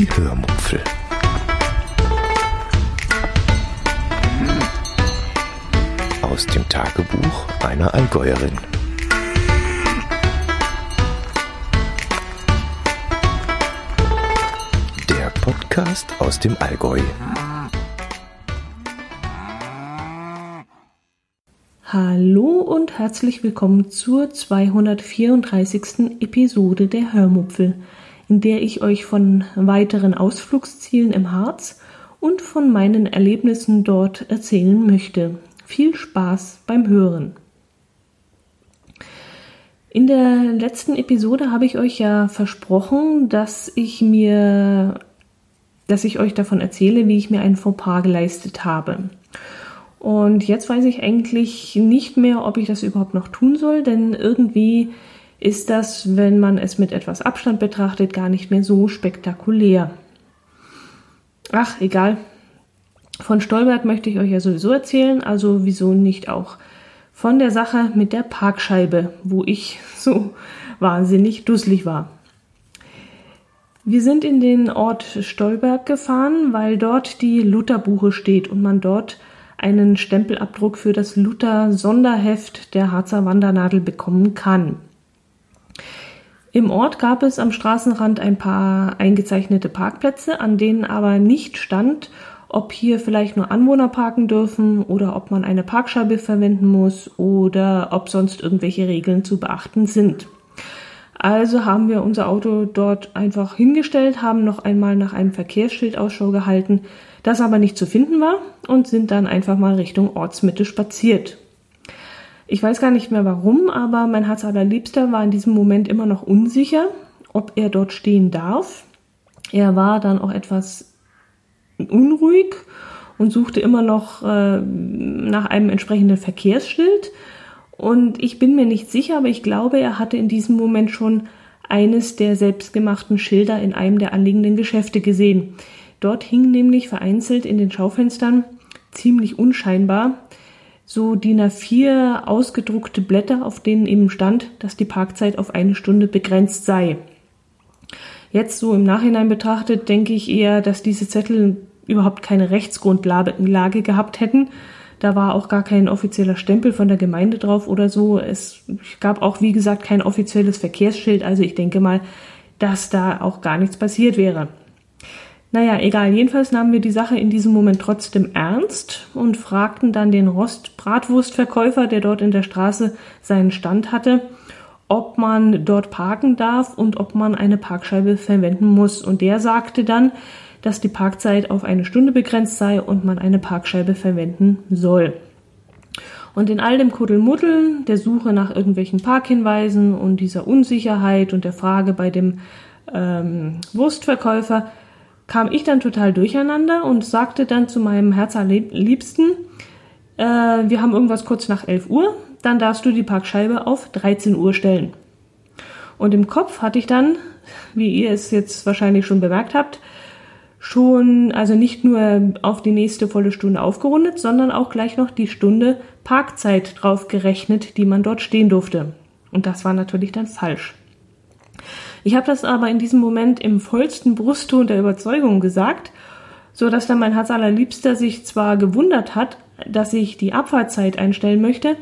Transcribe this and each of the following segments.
Die Hörmupfel. Aus dem Tagebuch einer Allgäuerin. Der Podcast aus dem Allgäu. Hallo und herzlich willkommen zur 234. Episode der Hörmupfel, in der ich euch von weiteren Ausflugszielen im Harz und von meinen Erlebnissen dort erzählen möchte. Viel Spaß beim Hören. In der letzten Episode habe ich euch ja versprochen, dass ich mir, dass ich euch davon erzähle, wie ich mir ein Fauxpas geleistet habe. Und jetzt weiß ich eigentlich nicht mehr, ob ich das überhaupt noch tun soll, denn irgendwie ist das, wenn man es mit etwas Abstand betrachtet, gar nicht mehr so spektakulär. Ach, egal. Von Stolberg möchte ich euch ja sowieso erzählen, also wieso nicht auch von der Sache mit der Parkscheibe, wo ich so wahnsinnig dusselig war. Wir sind in den Ort Stolberg gefahren, weil dort die Lutherbuche steht und man dort einen Stempelabdruck für das Luther Sonderheft der Harzer Wandernadel bekommen kann. Im Ort gab es am Straßenrand ein paar eingezeichnete Parkplätze, an denen aber nicht stand, ob hier vielleicht nur Anwohner parken dürfen oder ob man eine Parkscheibe verwenden muss oder ob sonst irgendwelche Regeln zu beachten sind. Also haben wir unser Auto dort einfach hingestellt, haben noch einmal nach einem Verkehrsschild Ausschau gehalten, das aber nicht zu finden war und sind dann einfach mal Richtung Ortsmitte spaziert. Ich weiß gar nicht mehr warum, aber mein Herz allerliebster war in diesem Moment immer noch unsicher, ob er dort stehen darf. Er war dann auch etwas unruhig und suchte immer noch äh, nach einem entsprechenden Verkehrsschild. Und ich bin mir nicht sicher, aber ich glaube, er hatte in diesem Moment schon eines der selbstgemachten Schilder in einem der anliegenden Geschäfte gesehen. Dort hing nämlich vereinzelt in den Schaufenstern ziemlich unscheinbar so DIN A4 ausgedruckte Blätter, auf denen eben stand, dass die Parkzeit auf eine Stunde begrenzt sei. Jetzt so im Nachhinein betrachtet denke ich eher, dass diese Zettel überhaupt keine Rechtsgrundlage gehabt hätten. Da war auch gar kein offizieller Stempel von der Gemeinde drauf oder so. Es gab auch, wie gesagt, kein offizielles Verkehrsschild. Also ich denke mal, dass da auch gar nichts passiert wäre. Naja, egal. Jedenfalls nahmen wir die Sache in diesem Moment trotzdem ernst und fragten dann den Rostbratwurstverkäufer, der dort in der Straße seinen Stand hatte, ob man dort parken darf und ob man eine Parkscheibe verwenden muss. Und der sagte dann, dass die Parkzeit auf eine Stunde begrenzt sei und man eine Parkscheibe verwenden soll. Und in all dem Kuddelmuddel, der Suche nach irgendwelchen Parkhinweisen und dieser Unsicherheit und der Frage bei dem ähm, Wurstverkäufer kam ich dann total durcheinander und sagte dann zu meinem Herzallerliebsten, äh, wir haben irgendwas kurz nach 11 Uhr, dann darfst du die Parkscheibe auf 13 Uhr stellen. Und im Kopf hatte ich dann, wie ihr es jetzt wahrscheinlich schon bemerkt habt, schon, also nicht nur auf die nächste volle Stunde aufgerundet, sondern auch gleich noch die Stunde Parkzeit drauf gerechnet, die man dort stehen durfte. Und das war natürlich dann falsch. Ich habe das aber in diesem Moment im vollsten Brustton der Überzeugung gesagt, so dass dann mein Herz allerliebster sich zwar gewundert hat, dass ich die Abfahrtzeit einstellen möchte,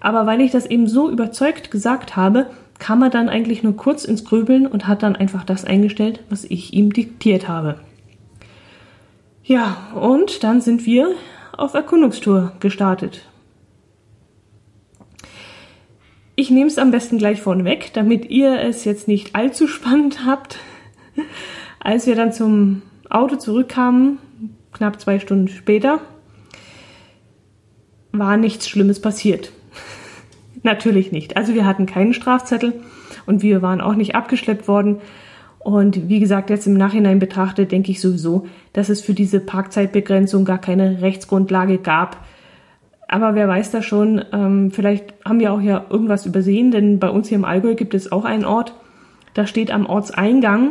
aber weil ich das eben so überzeugt gesagt habe, kam er dann eigentlich nur kurz ins Grübeln und hat dann einfach das eingestellt, was ich ihm diktiert habe. Ja, und dann sind wir auf Erkundungstour gestartet. Ich nehme es am besten gleich vorneweg, damit ihr es jetzt nicht allzu spannend habt. Als wir dann zum Auto zurückkamen, knapp zwei Stunden später, war nichts Schlimmes passiert. Natürlich nicht. Also wir hatten keinen Strafzettel und wir waren auch nicht abgeschleppt worden. Und wie gesagt, jetzt im Nachhinein betrachtet, denke ich sowieso, dass es für diese Parkzeitbegrenzung gar keine Rechtsgrundlage gab. Aber wer weiß da schon, ähm, vielleicht haben wir auch ja irgendwas übersehen, denn bei uns hier im Allgäu gibt es auch einen Ort, da steht am Ortseingang,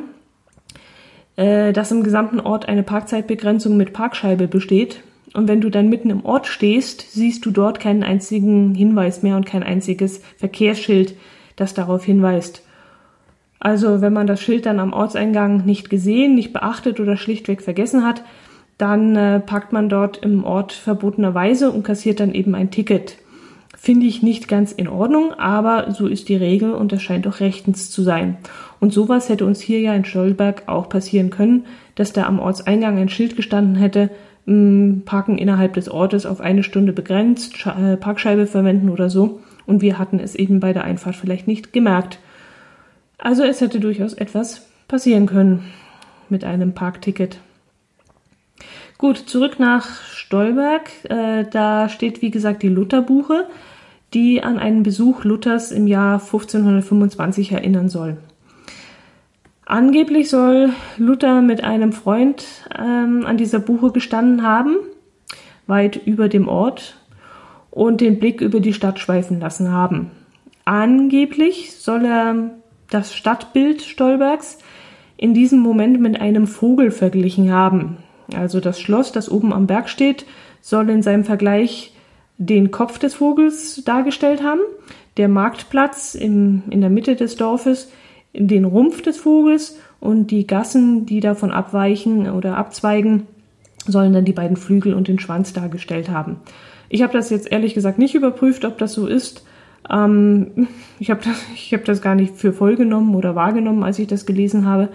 äh, dass im gesamten Ort eine Parkzeitbegrenzung mit Parkscheibe besteht. Und wenn du dann mitten im Ort stehst, siehst du dort keinen einzigen Hinweis mehr und kein einziges Verkehrsschild, das darauf hinweist. Also wenn man das Schild dann am Ortseingang nicht gesehen, nicht beachtet oder schlichtweg vergessen hat, dann äh, parkt man dort im Ort verbotenerweise und kassiert dann eben ein Ticket. Finde ich nicht ganz in Ordnung, aber so ist die Regel und das scheint auch rechtens zu sein. Und sowas hätte uns hier ja in Stolberg auch passieren können, dass da am Ortseingang ein Schild gestanden hätte, mh, Parken innerhalb des Ortes auf eine Stunde begrenzt, äh, Parkscheibe verwenden oder so. Und wir hatten es eben bei der Einfahrt vielleicht nicht gemerkt. Also es hätte durchaus etwas passieren können mit einem Parkticket. Gut, zurück nach Stolberg. Äh, da steht, wie gesagt, die Lutherbuche, die an einen Besuch Luthers im Jahr 1525 erinnern soll. Angeblich soll Luther mit einem Freund ähm, an dieser Buche gestanden haben, weit über dem Ort, und den Blick über die Stadt schweifen lassen haben. Angeblich soll er das Stadtbild Stolbergs in diesem Moment mit einem Vogel verglichen haben. Also das Schloss, das oben am Berg steht, soll in seinem Vergleich den Kopf des Vogels dargestellt haben, der Marktplatz im, in der Mitte des Dorfes den Rumpf des Vogels und die Gassen, die davon abweichen oder abzweigen, sollen dann die beiden Flügel und den Schwanz dargestellt haben. Ich habe das jetzt ehrlich gesagt nicht überprüft, ob das so ist, ähm, ich habe das, hab das gar nicht für voll genommen oder wahrgenommen, als ich das gelesen habe.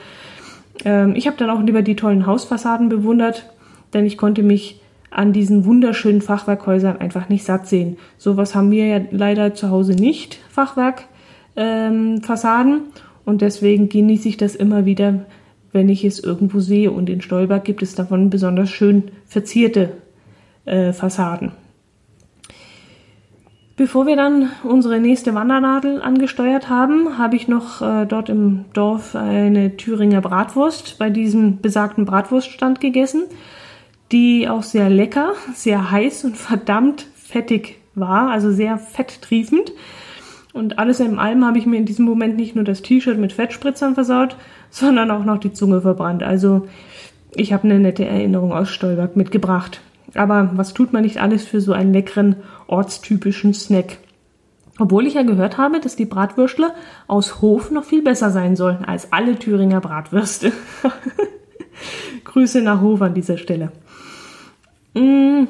Ähm, ich habe dann auch lieber die tollen Hausfassaden bewundert, denn ich konnte mich an diesen wunderschönen Fachwerkhäusern einfach nicht satt sehen. Sowas haben wir ja leider zu Hause nicht, Fachwerkfassaden. Ähm, und deswegen genieße ich das immer wieder, wenn ich es irgendwo sehe. Und in Stolberg gibt es davon besonders schön verzierte äh, Fassaden. Bevor wir dann unsere nächste Wandernadel angesteuert haben, habe ich noch äh, dort im Dorf eine Thüringer Bratwurst bei diesem besagten Bratwurststand gegessen, die auch sehr lecker, sehr heiß und verdammt fettig war, also sehr fetttriefend. Und alles in allem habe ich mir in diesem Moment nicht nur das T-Shirt mit Fettspritzern versaut, sondern auch noch die Zunge verbrannt. Also ich habe eine nette Erinnerung aus Stolberg mitgebracht. Aber was tut man nicht alles für so einen leckeren, ortstypischen Snack? Obwohl ich ja gehört habe, dass die Bratwürstle aus Hof noch viel besser sein sollen als alle Thüringer Bratwürste. Grüße nach Hof an dieser Stelle. Mm,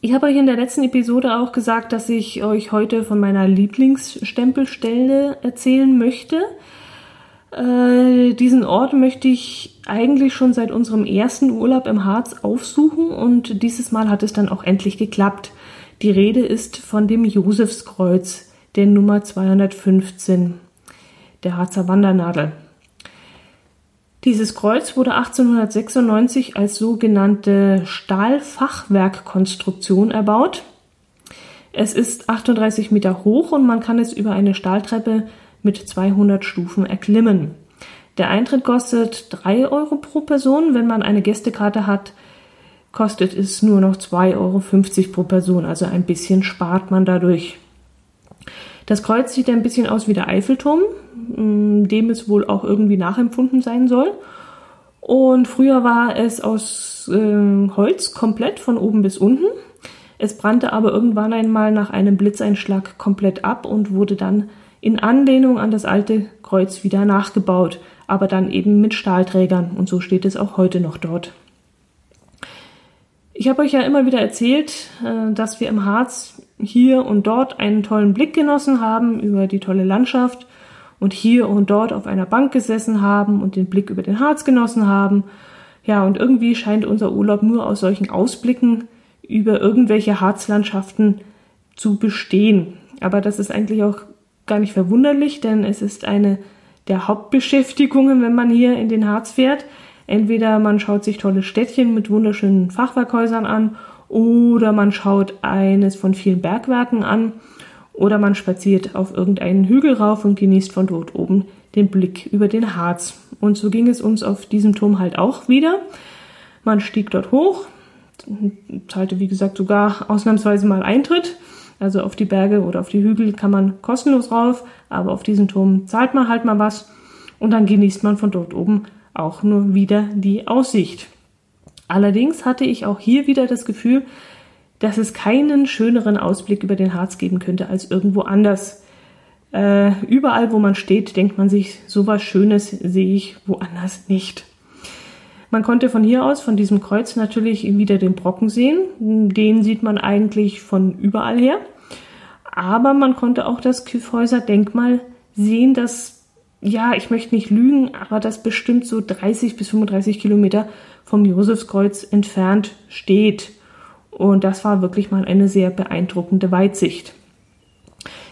ich habe euch in der letzten Episode auch gesagt, dass ich euch heute von meiner Lieblingsstempelstelle erzählen möchte. Äh, diesen Ort möchte ich eigentlich schon seit unserem ersten Urlaub im Harz aufsuchen und dieses Mal hat es dann auch endlich geklappt. Die Rede ist von dem Josefskreuz, der Nummer 215, der Harzer Wandernadel. Dieses Kreuz wurde 1896 als sogenannte Stahlfachwerkkonstruktion erbaut. Es ist 38 Meter hoch und man kann es über eine Stahltreppe mit 200 Stufen erklimmen. Der Eintritt kostet 3 Euro pro Person. Wenn man eine Gästekarte hat, kostet es nur noch 2,50 Euro pro Person. Also ein bisschen spart man dadurch. Das Kreuz sieht ein bisschen aus wie der Eiffelturm, mm, dem es wohl auch irgendwie nachempfunden sein soll. Und früher war es aus äh, Holz komplett von oben bis unten. Es brannte aber irgendwann einmal nach einem Blitzeinschlag komplett ab und wurde dann in Anlehnung an das alte Kreuz wieder nachgebaut, aber dann eben mit Stahlträgern und so steht es auch heute noch dort. Ich habe euch ja immer wieder erzählt, äh, dass wir im Harz hier und dort einen tollen Blick genossen haben über die tolle Landschaft und hier und dort auf einer Bank gesessen haben und den Blick über den Harz genossen haben. Ja, und irgendwie scheint unser Urlaub nur aus solchen Ausblicken über irgendwelche Harzlandschaften zu bestehen. Aber das ist eigentlich auch gar nicht verwunderlich, denn es ist eine der Hauptbeschäftigungen, wenn man hier in den Harz fährt. Entweder man schaut sich tolle Städtchen mit wunderschönen Fachwerkhäusern an oder man schaut eines von vielen Bergwerken an oder man spaziert auf irgendeinen Hügel rauf und genießt von dort oben den Blick über den Harz. Und so ging es uns auf diesem Turm halt auch wieder. Man stieg dort hoch, zahlte wie gesagt sogar ausnahmsweise mal Eintritt also auf die Berge oder auf die Hügel kann man kostenlos rauf, aber auf diesen Turm zahlt man halt mal was und dann genießt man von dort oben auch nur wieder die Aussicht. Allerdings hatte ich auch hier wieder das Gefühl, dass es keinen schöneren Ausblick über den Harz geben könnte als irgendwo anders. Äh, überall, wo man steht, denkt man sich, sowas Schönes sehe ich woanders nicht. Man konnte von hier aus, von diesem Kreuz natürlich wieder den Brocken sehen. Den sieht man eigentlich von überall her. Aber man konnte auch das Kyffhäuser Denkmal sehen, das, ja, ich möchte nicht lügen, aber das bestimmt so 30 bis 35 Kilometer vom Josefskreuz entfernt steht. Und das war wirklich mal eine sehr beeindruckende Weitsicht.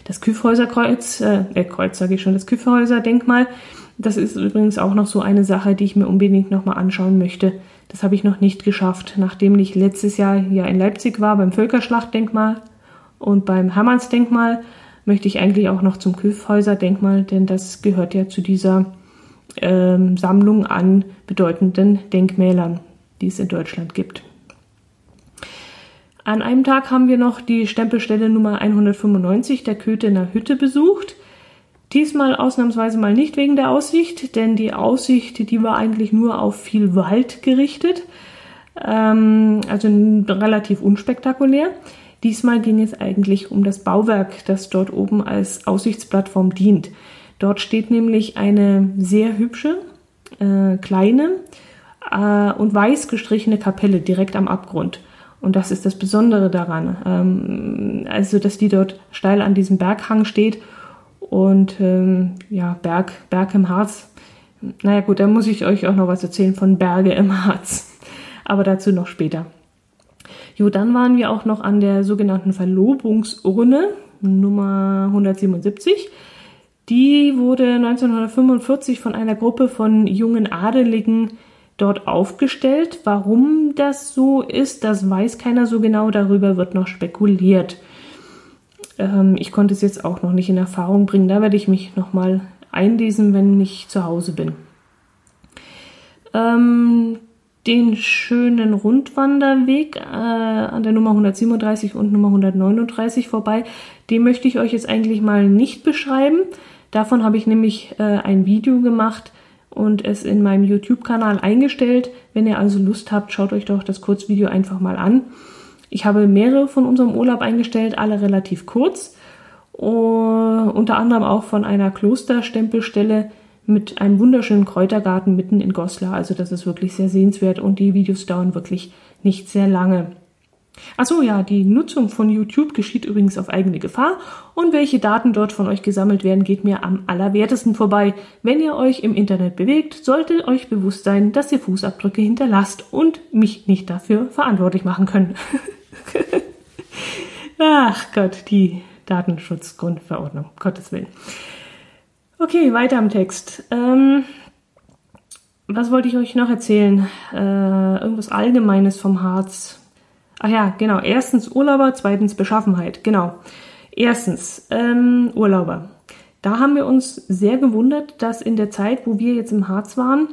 Das Kyffhäuserkreuz, äh, äh Kreuz sage ich schon, das Kyffhäuser-Denkmal, das ist übrigens auch noch so eine Sache, die ich mir unbedingt nochmal anschauen möchte. Das habe ich noch nicht geschafft, nachdem ich letztes Jahr ja in Leipzig war beim Völkerschlachtdenkmal und beim Hermannsdenkmal, möchte ich eigentlich auch noch zum Kyffhäuser-Denkmal, denn das gehört ja zu dieser ähm, Sammlung an bedeutenden Denkmälern, die es in Deutschland gibt. An einem Tag haben wir noch die Stempelstelle Nummer 195 der Köthener Hütte besucht. Diesmal ausnahmsweise mal nicht wegen der Aussicht, denn die Aussicht, die war eigentlich nur auf viel Wald gerichtet, ähm, also relativ unspektakulär. Diesmal ging es eigentlich um das Bauwerk, das dort oben als Aussichtsplattform dient. Dort steht nämlich eine sehr hübsche, äh, kleine äh, und weiß gestrichene Kapelle direkt am Abgrund. Und das ist das Besondere daran. Ähm, also, dass die dort steil an diesem Berghang steht und ähm, ja, Berg, Berg im Harz. Naja gut, da muss ich euch auch noch was erzählen von Berge im Harz. Aber dazu noch später. Jo, dann waren wir auch noch an der sogenannten Verlobungsurne Nummer 177. Die wurde 1945 von einer Gruppe von jungen Adeligen dort aufgestellt. Warum das so ist, das weiß keiner so genau. Darüber wird noch spekuliert. Ähm, ich konnte es jetzt auch noch nicht in Erfahrung bringen. Da werde ich mich nochmal einlesen, wenn ich zu Hause bin. Ähm, den schönen Rundwanderweg äh, an der Nummer 137 und Nummer 139 vorbei, den möchte ich euch jetzt eigentlich mal nicht beschreiben. Davon habe ich nämlich äh, ein Video gemacht, und es in meinem YouTube-Kanal eingestellt. Wenn ihr also Lust habt, schaut euch doch das Kurzvideo einfach mal an. Ich habe mehrere von unserem Urlaub eingestellt, alle relativ kurz. Uh, unter anderem auch von einer Klosterstempelstelle mit einem wunderschönen Kräutergarten mitten in Goslar. Also das ist wirklich sehr sehenswert und die Videos dauern wirklich nicht sehr lange. Achso, ja, die Nutzung von YouTube geschieht übrigens auf eigene Gefahr und welche Daten dort von euch gesammelt werden, geht mir am allerwertesten vorbei. Wenn ihr euch im Internet bewegt, solltet euch bewusst sein, dass ihr Fußabdrücke hinterlasst und mich nicht dafür verantwortlich machen können. Ach Gott, die Datenschutzgrundverordnung, Gottes Willen. Okay, weiter am Text. Ähm, was wollte ich euch noch erzählen? Äh, irgendwas Allgemeines vom Harz. Ach ja, genau. Erstens Urlauber, zweitens Beschaffenheit. Genau. Erstens ähm, Urlauber. Da haben wir uns sehr gewundert, dass in der Zeit, wo wir jetzt im Harz waren,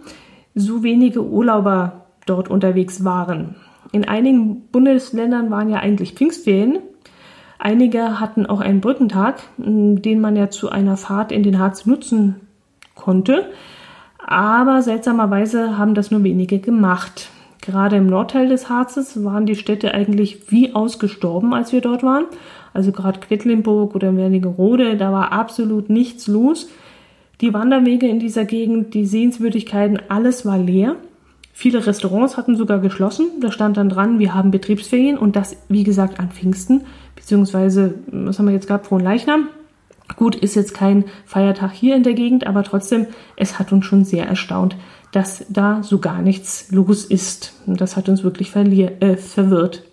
so wenige Urlauber dort unterwegs waren. In einigen Bundesländern waren ja eigentlich Pfingstferien. Einige hatten auch einen Brückentag, den man ja zu einer Fahrt in den Harz nutzen konnte. Aber seltsamerweise haben das nur wenige gemacht. Gerade im Nordteil des Harzes waren die Städte eigentlich wie ausgestorben, als wir dort waren. Also gerade Quedlinburg oder Wernigerode, da war absolut nichts los. Die Wanderwege in dieser Gegend, die Sehenswürdigkeiten, alles war leer. Viele Restaurants hatten sogar geschlossen. Da stand dann dran, wir haben Betriebsferien und das, wie gesagt, an Pfingsten, beziehungsweise, was haben wir jetzt gehabt, Frohen Leichnam. Gut, ist jetzt kein Feiertag hier in der Gegend, aber trotzdem, es hat uns schon sehr erstaunt, dass da so gar nichts los ist. Das hat uns wirklich äh, verwirrt.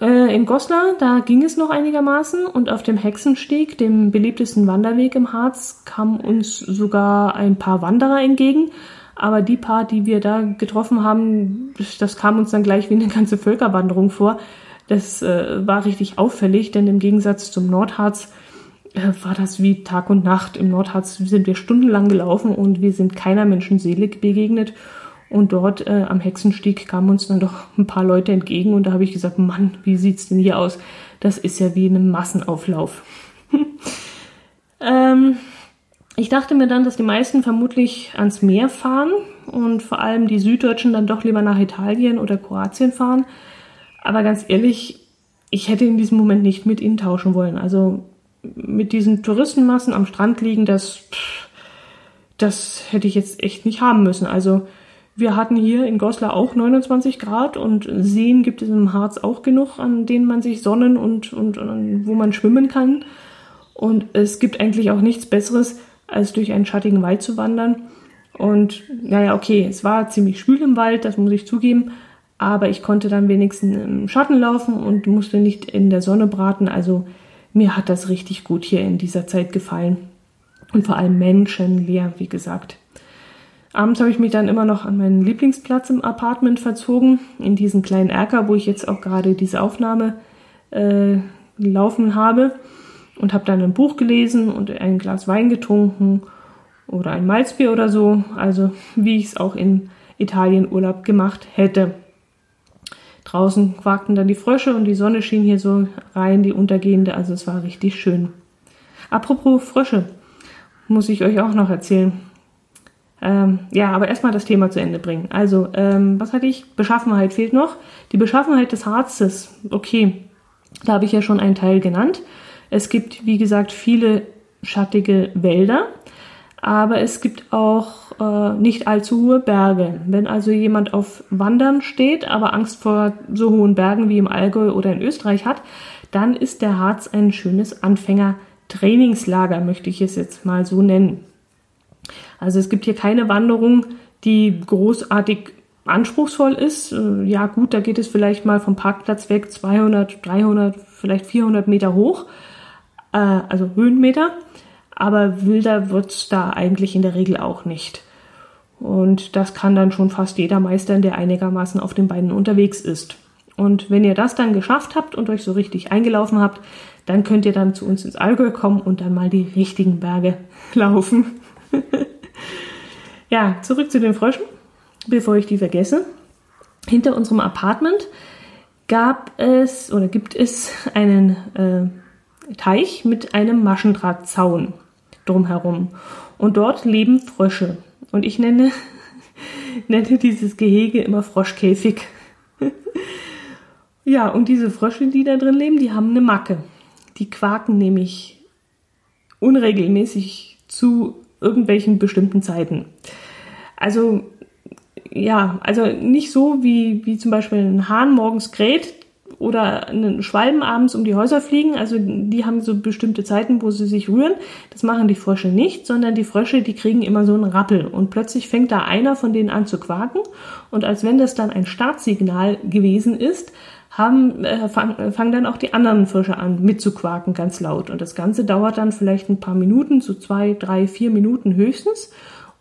Äh, in Goslar, da ging es noch einigermaßen und auf dem Hexensteg, dem beliebtesten Wanderweg im Harz, kamen uns sogar ein paar Wanderer entgegen. Aber die paar, die wir da getroffen haben, das kam uns dann gleich wie eine ganze Völkerwanderung vor. Das äh, war richtig auffällig, denn im Gegensatz zum Nordharz äh, war das wie Tag und Nacht. Im Nordharz sind wir stundenlang gelaufen und wir sind keiner Menschenseele begegnet. Und dort äh, am Hexenstieg kamen uns dann doch ein paar Leute entgegen und da habe ich gesagt, Mann, wie sieht's denn hier aus? Das ist ja wie ein Massenauflauf. ähm, ich dachte mir dann, dass die meisten vermutlich ans Meer fahren und vor allem die Süddeutschen dann doch lieber nach Italien oder Kroatien fahren. Aber ganz ehrlich, ich hätte in diesem Moment nicht mit ihnen tauschen wollen. Also mit diesen Touristenmassen am Strand liegen, das, das hätte ich jetzt echt nicht haben müssen. Also wir hatten hier in Goslar auch 29 Grad und Seen gibt es im Harz auch genug, an denen man sich sonnen und, und, und wo man schwimmen kann. Und es gibt eigentlich auch nichts Besseres, als durch einen schattigen Wald zu wandern. Und naja, okay, es war ziemlich schwül im Wald, das muss ich zugeben, aber ich konnte dann wenigstens im Schatten laufen und musste nicht in der Sonne braten. Also mir hat das richtig gut hier in dieser Zeit gefallen. Und vor allem menschenleer, wie gesagt. Abends habe ich mich dann immer noch an meinen Lieblingsplatz im Apartment verzogen, in diesen kleinen Erker, wo ich jetzt auch gerade diese Aufnahme äh, laufen habe. Und habe dann ein Buch gelesen und ein Glas Wein getrunken oder ein Malzbier oder so. Also wie ich es auch in Italien Urlaub gemacht hätte. Draußen quakten dann die Frösche und die Sonne schien hier so rein, die untergehende. Also es war richtig schön. Apropos Frösche, muss ich euch auch noch erzählen. Ähm, ja, aber erstmal das Thema zu Ende bringen. Also, ähm, was hatte ich? Beschaffenheit fehlt noch. Die Beschaffenheit des Harzes. Okay, da habe ich ja schon einen Teil genannt. Es gibt, wie gesagt, viele schattige Wälder aber es gibt auch äh, nicht allzu hohe Berge. Wenn also jemand auf Wandern steht, aber Angst vor so hohen Bergen wie im Allgäu oder in Österreich hat, dann ist der Harz ein schönes Anfänger-Trainingslager, möchte ich es jetzt mal so nennen. Also es gibt hier keine Wanderung, die großartig anspruchsvoll ist. Äh, ja gut, da geht es vielleicht mal vom Parkplatz weg 200, 300, vielleicht 400 Meter hoch, äh, also Höhenmeter aber wilder wird's da eigentlich in der Regel auch nicht. Und das kann dann schon fast jeder meistern, der einigermaßen auf den Beinen unterwegs ist. Und wenn ihr das dann geschafft habt und euch so richtig eingelaufen habt, dann könnt ihr dann zu uns ins Allgäu kommen und dann mal die richtigen Berge laufen. ja, zurück zu den Fröschen, bevor ich die vergesse. Hinter unserem Apartment gab es oder gibt es einen äh, Teich mit einem Maschendrahtzaun drumherum. Und dort leben Frösche. Und ich nenne, nenne dieses Gehege immer Froschkäfig. ja, und diese Frösche, die da drin leben, die haben eine Macke. Die quaken nämlich unregelmäßig zu irgendwelchen bestimmten Zeiten. Also ja, also nicht so wie, wie zum Beispiel ein Hahn morgens kräht, oder einen Schwalben abends um die Häuser fliegen. Also die haben so bestimmte Zeiten, wo sie sich rühren. Das machen die Frösche nicht, sondern die Frösche, die kriegen immer so einen Rappel. Und plötzlich fängt da einer von denen an zu quaken. Und als wenn das dann ein Startsignal gewesen ist, haben, äh, fang, äh, fangen dann auch die anderen Frösche an mitzuquaken, ganz laut. Und das Ganze dauert dann vielleicht ein paar Minuten, so zwei, drei, vier Minuten höchstens.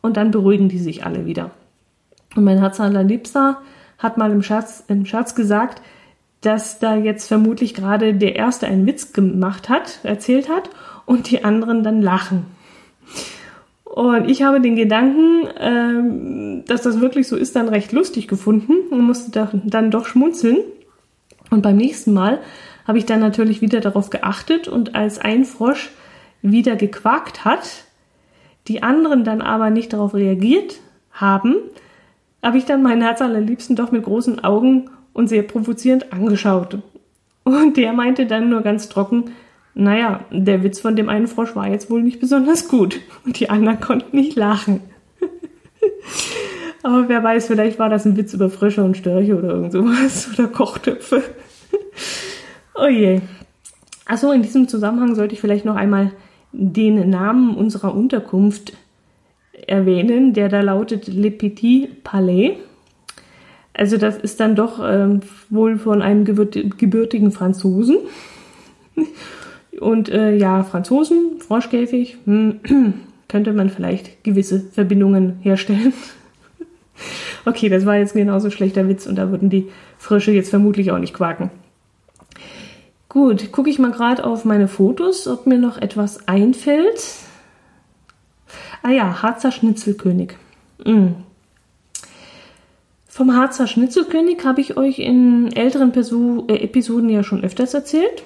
Und dann beruhigen die sich alle wieder. Und mein Herz allerliebster hat mal im Scherz, im Scherz gesagt, dass da jetzt vermutlich gerade der Erste einen Witz gemacht hat, erzählt hat und die anderen dann lachen. Und ich habe den Gedanken, ähm, dass das wirklich so ist, dann recht lustig gefunden und musste dann doch schmunzeln. Und beim nächsten Mal habe ich dann natürlich wieder darauf geachtet und als ein Frosch wieder gequakt hat, die anderen dann aber nicht darauf reagiert haben, habe ich dann meinen Herz allerliebsten doch mit großen Augen und sehr provozierend angeschaut. Und der meinte dann nur ganz trocken, naja, der Witz von dem einen Frosch war jetzt wohl nicht besonders gut. Und die anderen konnten nicht lachen. Aber wer weiß, vielleicht war das ein Witz über Frösche und Störche oder irgend sowas. Oder Kochtöpfe. oh je. Achso, in diesem Zusammenhang sollte ich vielleicht noch einmal den Namen unserer Unterkunft erwähnen, der da lautet Le Petit Palais. Also das ist dann doch ähm, wohl von einem gebürtigen Franzosen. Und äh, ja, Franzosen, Froschkäfig, hm, könnte man vielleicht gewisse Verbindungen herstellen. okay, das war jetzt genauso schlechter Witz und da würden die Frösche jetzt vermutlich auch nicht quaken. Gut, gucke ich mal gerade auf meine Fotos, ob mir noch etwas einfällt. Ah ja, Harzer Schnitzelkönig. Mm, vom Harzer Schnitzelkönig habe ich euch in älteren Perso äh, Episoden ja schon öfters erzählt.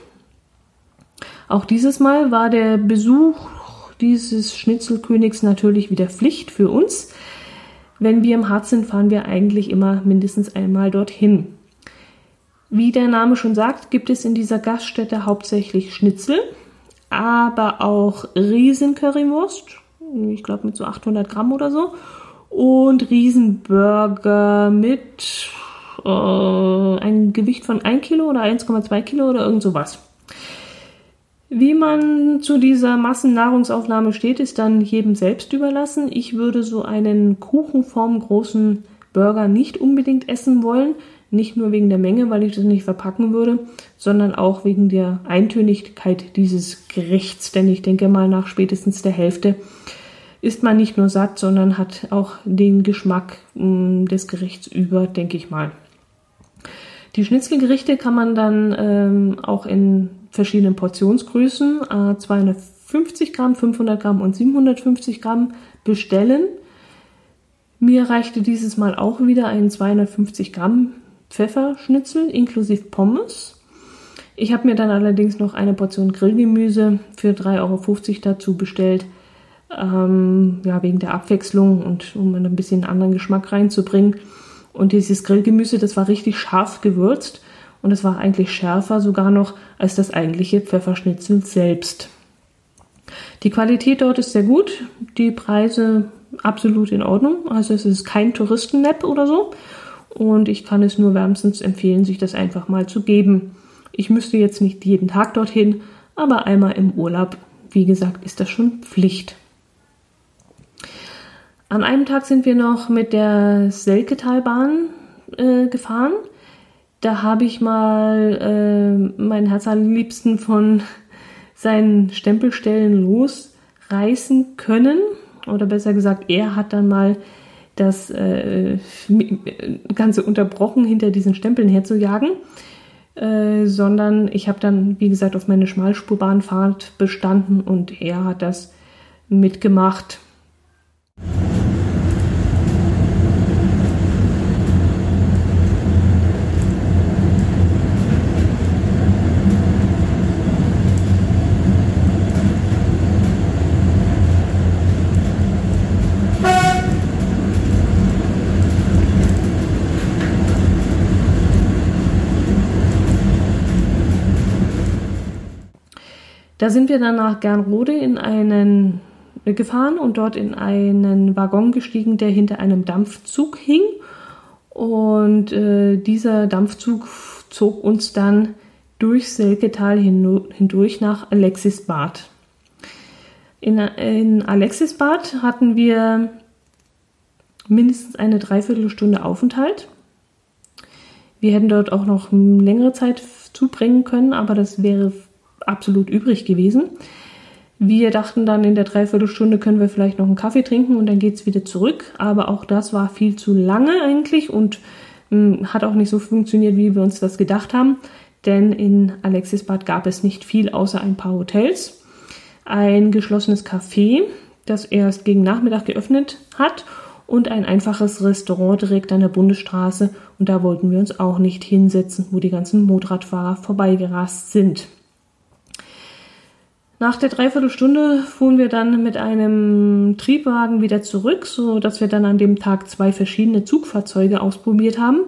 Auch dieses Mal war der Besuch dieses Schnitzelkönigs natürlich wieder Pflicht für uns. Wenn wir im Harz sind, fahren wir eigentlich immer mindestens einmal dorthin. Wie der Name schon sagt, gibt es in dieser Gaststätte hauptsächlich Schnitzel, aber auch Riesen-Currywurst, ich glaube mit so 800 Gramm oder so, und Riesenburger mit äh, einem Gewicht von 1 Kilo oder 1,2 Kilo oder irgend sowas. Wie man zu dieser Massennahrungsaufnahme steht, ist dann jedem selbst überlassen. Ich würde so einen Kuchenform großen Burger nicht unbedingt essen wollen. Nicht nur wegen der Menge, weil ich das nicht verpacken würde, sondern auch wegen der Eintönigkeit dieses Gerichts. Denn ich denke mal, nach spätestens der Hälfte ist man nicht nur satt, sondern hat auch den Geschmack mm, des Gerichts über, denke ich mal. Die Schnitzelgerichte kann man dann ähm, auch in verschiedenen Portionsgrößen, äh, 250 Gramm, 500 Gramm und 750 Gramm bestellen. Mir reichte dieses Mal auch wieder ein 250 Gramm Pfefferschnitzel inklusive Pommes. Ich habe mir dann allerdings noch eine Portion Grillgemüse für 3,50 Euro dazu bestellt. Ähm, ja, wegen der Abwechslung und um ein bisschen anderen Geschmack reinzubringen. Und dieses Grillgemüse, das war richtig scharf gewürzt und es war eigentlich schärfer sogar noch als das eigentliche Pfefferschnitzel selbst. Die Qualität dort ist sehr gut, die Preise absolut in Ordnung, also es ist kein Touristennap oder so und ich kann es nur wärmstens empfehlen, sich das einfach mal zu geben. Ich müsste jetzt nicht jeden Tag dorthin, aber einmal im Urlaub, wie gesagt, ist das schon Pflicht. An einem Tag sind wir noch mit der Selketalbahn äh, gefahren. Da habe ich mal äh, meinen Herz allerliebsten von seinen Stempelstellen losreißen können. Oder besser gesagt, er hat dann mal das äh, Ganze unterbrochen, hinter diesen Stempeln herzujagen. Äh, sondern ich habe dann, wie gesagt, auf meine Schmalspurbahnfahrt bestanden und er hat das mitgemacht. Da sind wir dann nach Gernrode in einen äh, gefahren und dort in einen Waggon gestiegen, der hinter einem Dampfzug hing. Und äh, dieser Dampfzug zog uns dann durch Selketal hindurch nach Alexisbad. In, in Alexisbad hatten wir mindestens eine Dreiviertelstunde Aufenthalt. Wir hätten dort auch noch längere Zeit zubringen können, aber das wäre absolut übrig gewesen. Wir dachten dann, in der Dreiviertelstunde können wir vielleicht noch einen Kaffee trinken und dann geht es wieder zurück. Aber auch das war viel zu lange eigentlich und mh, hm, hat auch nicht so funktioniert, wie wir uns das gedacht haben. Denn in Alexisbad gab es nicht viel außer ein paar Hotels, ein geschlossenes Café, das erst gegen Nachmittag geöffnet hat und ein einfaches Restaurant direkt an der Bundesstraße. Und da wollten wir uns auch nicht hinsetzen, wo die ganzen Motorradfahrer vorbeigerast sind. Nach der Dreiviertelstunde fuhren wir dann mit einem Triebwagen wieder zurück, so dass wir dann an dem Tag zwei verschiedene Zugfahrzeuge ausprobiert haben.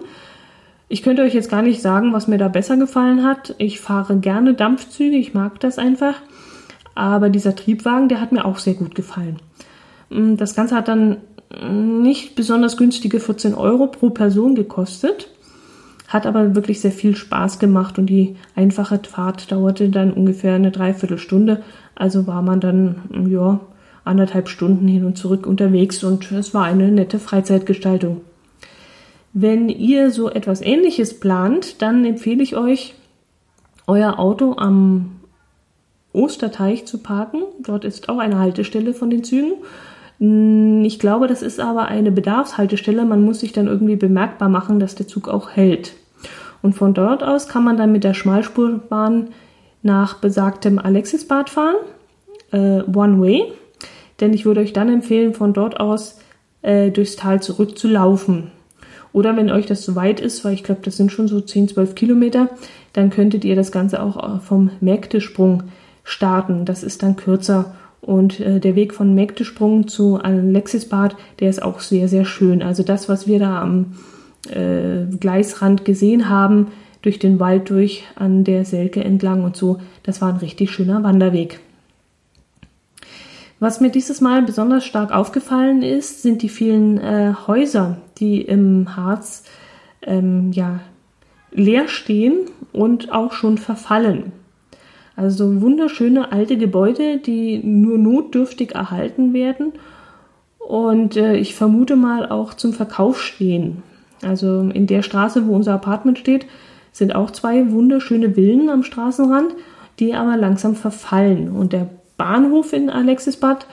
Ich könnte euch jetzt gar nicht sagen, was mir da besser gefallen hat. Ich fahre gerne Dampfzüge, ich mag das einfach. Aber dieser Triebwagen, der hat mir auch sehr gut gefallen. Das Ganze hat dann nicht besonders günstige 14 Euro pro Person gekostet. Hat aber wirklich sehr viel Spaß gemacht und die einfache Fahrt dauerte dann ungefähr eine Dreiviertelstunde. Also war man dann, ja, anderthalb Stunden hin und zurück unterwegs und es war eine nette Freizeitgestaltung. Wenn ihr so etwas ähnliches plant, dann empfehle ich euch, euer Auto am Osterteich zu parken. Dort ist auch eine Haltestelle von den Zügen. Hm, ich glaube, das ist aber eine Bedarfshaltestelle. Man muss sich dann irgendwie bemerkbar machen, dass der Zug auch hält. Und von dort aus kann man dann mit der Schmalspurbahn nach besagtem Alexisbad fahren, äh, One Way. Denn ich würde euch dann empfehlen, von dort aus äh, durchs Tal zurückzulaufen. Oder wenn euch das zu weit ist, weil ich glaube, das sind schon so 10, 12 Kilometer, dann könntet ihr das Ganze auch äh, vom Mägdesprung starten. Das ist dann kürzer und äh, der Weg von Mägdesprung zu Alexisbad, der ist auch sehr, sehr schön. Also das, was wir da am äh, Gleisrand gesehen haben, durch den Wald durch an der Selke entlang und so, das war ein richtig schöner Wanderweg. Was mir dieses Mal besonders stark aufgefallen ist, sind die vielen äh, Häuser, die im Harz ähm, ja, leer stehen und auch schon verfallen. Also wunderschöne alte Gebäude, die nur notdürftig erhalten werden und äh, ich vermute mal auch zum Verkauf stehen. Also in der Straße, wo unser Apartment steht, sind auch zwei wunderschöne Villen am Straßenrand, die aber langsam verfallen. Und der Bahnhof in Alexisbad,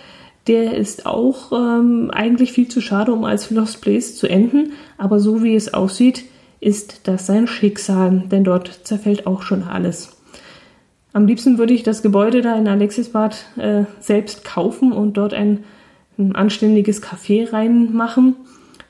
der ist auch ähm, eigentlich viel zu schade, um als Lost Place zu enden. Aber so wie es aussieht, ist das sein Schicksal, denn dort zerfällt auch schon alles. Am liebsten würde ich das Gebäude da in Alexisbad äh, selbst kaufen und dort ein, ein anständiges Café reinmachen.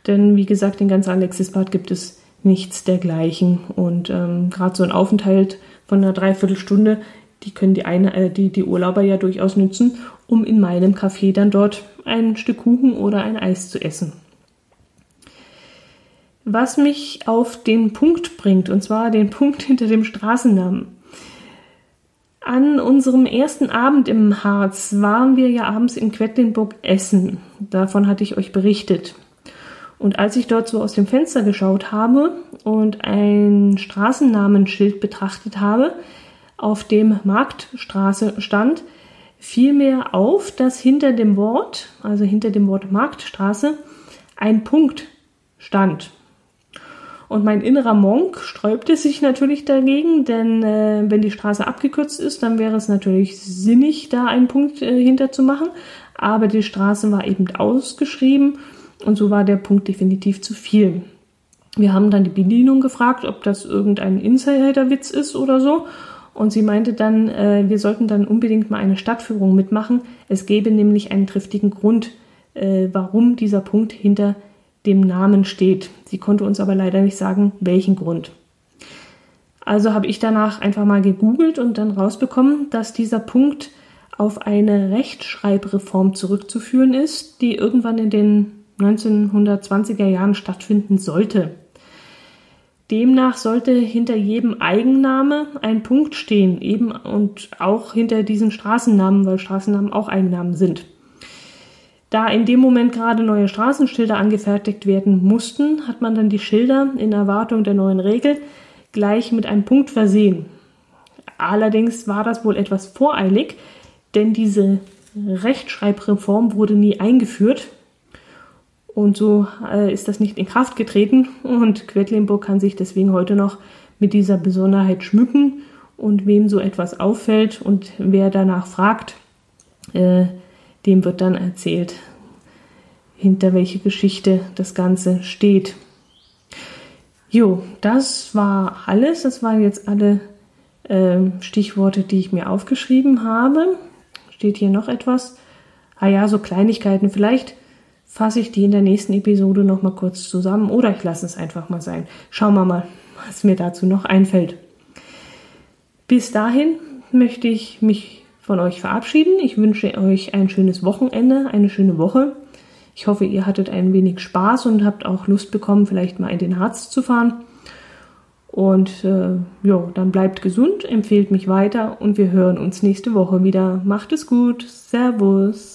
Denn wie gesagt, in ganz Alexisbad gibt es nichts dergleichen. Und ähm, gerade so ein Aufenthalt von einer Dreiviertelstunde, die können die, eine, äh, die, die Urlauber ja durchaus nützen, um in meinem Café dann dort ein Stück Kuchen oder ein Eis zu essen. Was mich auf den Punkt bringt, und zwar den Punkt hinter dem Straßennamen. An unserem ersten Abend im Harz waren wir ja abends in Quedlinburg essen. Davon hatte ich euch berichtet. Und als ich dort so aus dem Fenster geschaut habe und ein Straßennamenschild betrachtet habe, auf dem Marktstraße stand, fiel mir auf, dass hinter dem Wort, also hinter dem Wort Marktstraße, ein Punkt stand. Und mein innerer Monk sträubte sich natürlich dagegen, denn äh, wenn die Straße abgekürzt ist, dann wäre es natürlich sinnig, da einen Punkt äh, hinter zu machen. Aber die Straße war eben ausgeschrieben und so war der Punkt definitiv zu viel. Wir haben dann die Bedienung gefragt, ob das irgendein Insider-Witz ist oder so. Und sie meinte dann, äh, wir sollten dann unbedingt mal eine Stadtführung mitmachen. Es gäbe nämlich einen triftigen Grund, äh, warum dieser Punkt hinter dem Namen steht. Sie konnte uns aber leider nicht sagen, welchen Grund. Also habe ich danach einfach mal gegoogelt und dann rausbekommen, dass dieser Punkt auf eine Rechtschreibreform zurückzuführen ist, die irgendwann in den 1920er Jahren stattfinden sollte. Demnach sollte hinter jedem Eigenname ein Punkt stehen, eben und auch hinter diesen Straßennamen, weil Straßennamen auch Eigennamen sind. Da in dem Moment gerade neue Straßenschilder angefertigt werden mussten, hat man dann die Schilder in Erwartung der neuen Regel gleich mit einem Punkt versehen. Allerdings war das wohl etwas voreilig, denn diese Rechtschreibreform wurde nie eingeführt. Und so äh, ist das nicht in Kraft getreten und Quedlinburg kann sich deswegen heute noch mit dieser Besonderheit schmücken und wem so etwas auffällt und wer danach fragt, äh, dem wird dann erzählt, hinter welche Geschichte das Ganze steht. Jo, das war alles. Das waren jetzt alle äh, Stichworte, die ich mir aufgeschrieben habe. Steht hier noch etwas? Ah ja, so Kleinigkeiten. Vielleicht fasse ich die in der nächsten Episode noch mal kurz zusammen oder ich lasse es einfach mal sein. Schauen wir mal, was mir dazu noch einfällt. Bis dahin möchte ich mich von euch verabschieden. Ich wünsche euch ein schönes Wochenende, eine schöne Woche. Ich hoffe, ihr hattet ein wenig Spaß und habt auch Lust bekommen, vielleicht mal in den Harz zu fahren. Und äh, ja, dann bleibt gesund, empfehlt mich weiter und wir hören uns nächste Woche wieder. Macht es gut. Servus.